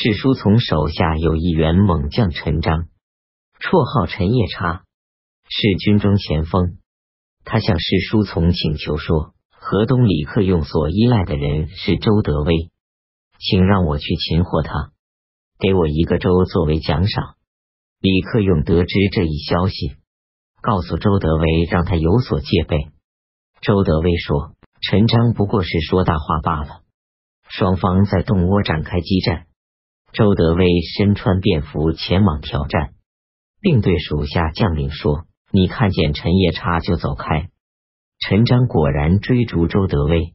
史书从手下有一员猛将陈章，绰号陈夜叉，是军中前锋。他向史书从请求说：“河东李克用所依赖的人是周德威，请让我去擒获他，给我一个州作为奖赏。”李克用得知这一消息，告诉周德威，让他有所戒备。周德威说：“陈章不过是说大话罢了。”双方在洞窝展开激战。周德威身穿便服前往挑战，并对属下将领说：“你看见陈夜叉就走开。”陈章果然追逐周德威，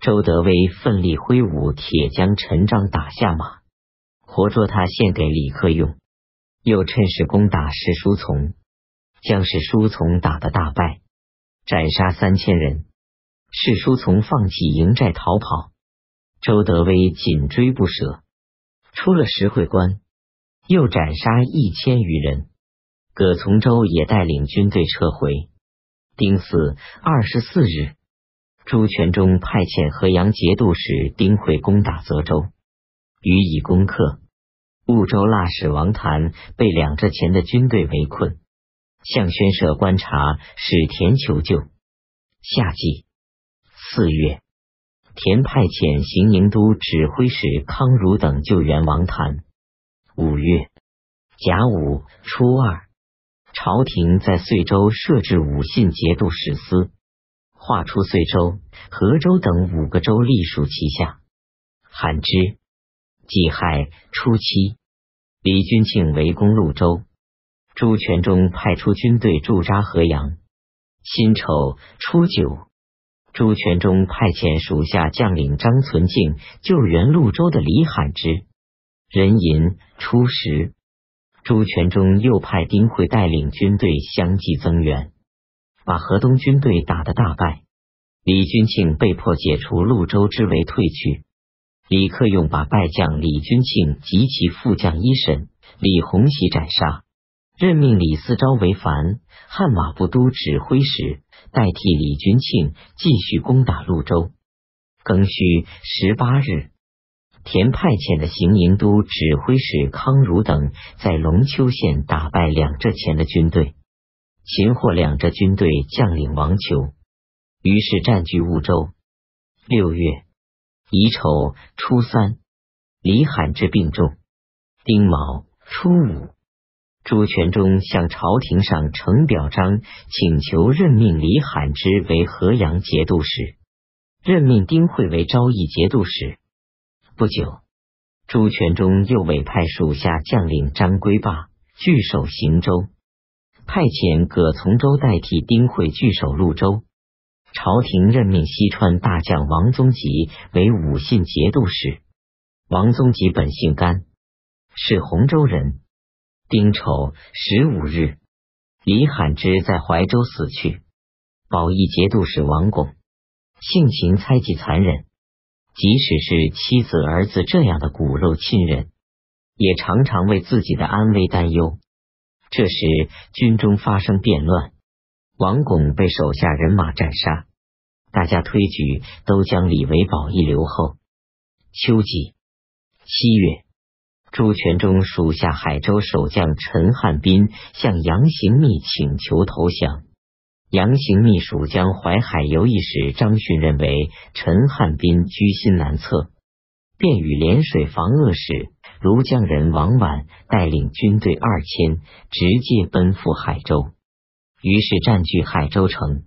周德威奋力挥舞铁将陈章打下马，活捉他献给李克用，又趁势攻打史书从，将史书从打得大败，斩杀三千人。史书从放弃营寨逃跑，周德威紧追不舍。出了石会关，又斩杀一千余人。葛从周也带领军队撤回。丁巳二十四日，朱全忠派遣河阳节度使丁会攻打泽州，予以攻克。婺州腊史王谭被两浙前的军队围困，向宣舍观察，使田求救。夏季四月。田派遣行营都指挥使康儒等救援王谭。五月甲午初二，朝廷在遂州设置武信节度使司，划出遂州、河州等五个州隶属其下。罕之己亥初七，李君庆围攻潞州，朱全忠派出军队驻扎河阳。辛丑初九。朱全忠派遣属下将领张存敬救援潞州的李罕之。壬寅初十，朱全忠又派丁会带领军队相继增援，把河东军队打得大败。李君庆被迫解除潞州之围，退去。李克用把败将李君庆及其副将一审李洪喜斩杀。任命李嗣昭为樊汉马步都指挥使，代替李君庆继续攻打潞州。庚戌十八日，田派遣的行营都指挥使康儒等在龙丘县打败两浙前的军队，擒获两浙军队将领王求，于是占据婺州。六月乙丑初三，李罕之病重。丁卯初五。朱全忠向朝廷上呈表彰，请求任命李罕之为河阳节度使，任命丁会为昭义节度使。不久，朱全忠又委派属下将领张归霸据守行州，派遣葛从周代替丁会据守潞州。朝廷任命西川大将王宗吉为武信节度使。王宗吉本姓甘，是洪州人。丁丑十五日，李罕之在怀州死去。保义节度使王拱性情猜忌残忍，即使是妻子儿子这样的骨肉亲人，也常常为自己的安危担忧。这时军中发生变乱，王巩被手下人马斩杀，大家推举都将李为保义留后。秋季七月。朱全忠属下海州守将陈汉斌向杨行密请求投降。杨行密属将淮海游艺使张勋认为陈汉斌居心难测，便与涟水防恶使庐江人王婉带领军队二千，直接奔赴海州，于是占据海州城。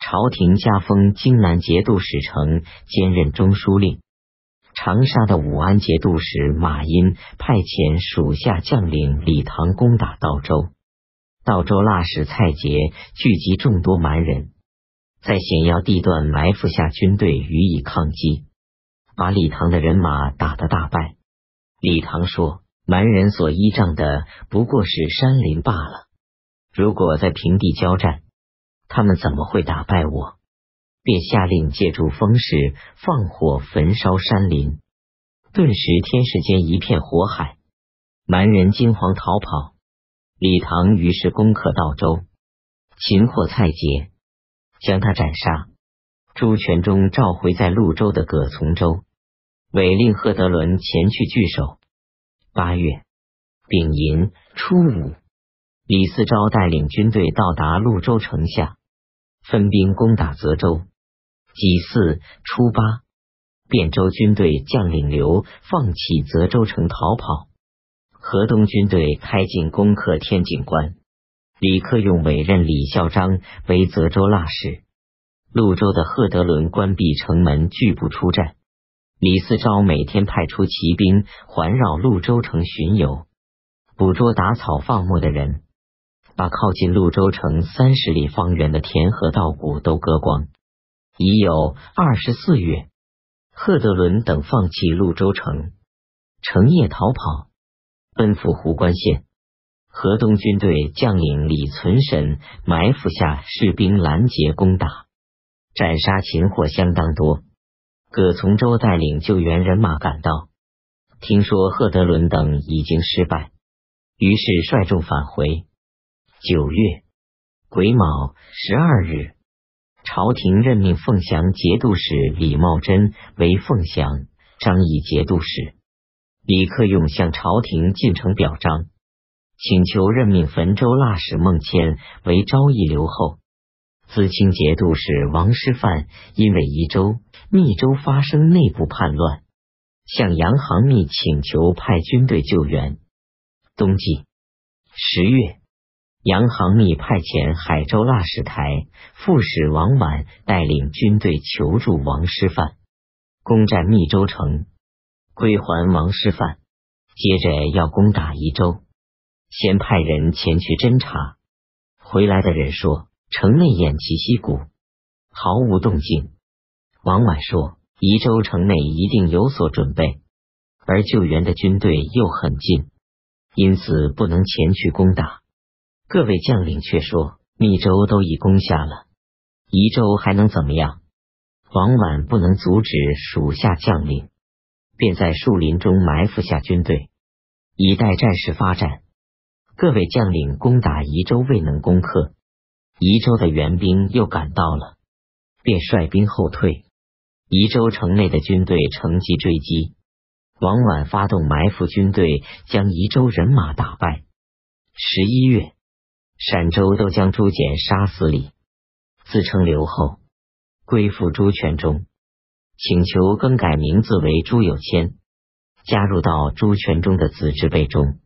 朝廷加封荆南节度使城，兼任中书令。长沙的武安节度使马殷派遣属下将领李唐攻打道州，道州腊使蔡杰聚集众多蛮人，在险要地段埋伏下军队予以抗击，把李唐的人马打得大败。李唐说：“蛮人所依仗的不过是山林罢了，如果在平地交战，他们怎么会打败我？”便下令借助风势放火焚烧山林，顿时天世间一片火海，蛮人惊慌逃跑。李唐于是攻克道州，擒获蔡杰，将他斩杀。朱全忠召回在潞州的葛从周，委令贺德伦前去据守。八月丙寅初五，李嗣昭带领军队到达潞州城下，分兵攻打泽州。己巳初八，汴州军队将领刘放弃泽州城逃跑，河东军队开进攻克天井关。李克用委任李孝章为泽州剌史。潞州的贺德伦关闭城门，拒不出战。李嗣昭每天派出骑兵环绕潞州城巡游，捕捉打草放牧的人，把靠近潞州城三十里方圆的田和稻谷都割光。已有二十四月，贺德伦等放弃潞州城，成夜逃跑，奔赴壶关县。河东军队将领李存审埋伏下士兵拦截攻打。斩杀擒获相当多。葛从周带领救援人马赶到，听说贺德伦等已经失败，于是率众返回。九月癸卯十二日，朝廷任命凤翔节度使李茂贞为凤翔、张义节度使。李克用向朝廷进呈表彰，请求任命汾州剌史孟谦为昭义留后。淄青节度使王师范因为宜州、密州发生内部叛乱，向杨行密请求派军队救援。冬季十月，杨行密派遣海州剌史台副使王婉带领军队求助王师范，攻占密州城，归还王师范。接着要攻打宜州，先派人前去侦查，回来的人说。城内偃旗息鼓，毫无动静。王婉说：“宜州城内一定有所准备，而救援的军队又很近，因此不能前去攻打。”各位将领却说：“密州都已攻下了，宜州还能怎么样？”王婉不能阻止属下将领，便在树林中埋伏下军队，以待战事发展。各位将领攻打宜州未能攻克。宜州的援兵又赶到了，便率兵后退。宜州城内的军队乘机追击，王婉发动埋伏军队，将宜州人马打败。十一月，陕州都将朱简杀死里，自称刘后，归附朱全忠，请求更改名字为朱有谦，加入到朱全忠的子侄辈中。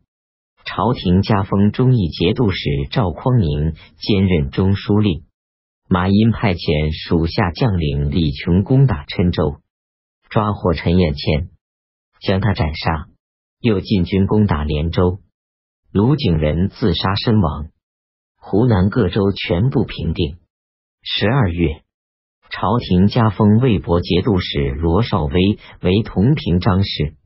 朝廷加封忠义节度使赵匡宁兼任中书令，马殷派遣属下将领李琼攻打郴州，抓获陈彦谦，将他斩杀。又进军攻打连州，卢景仁自杀身亡。湖南各州全部平定。十二月，朝廷加封魏博节度使罗绍威为同平章事。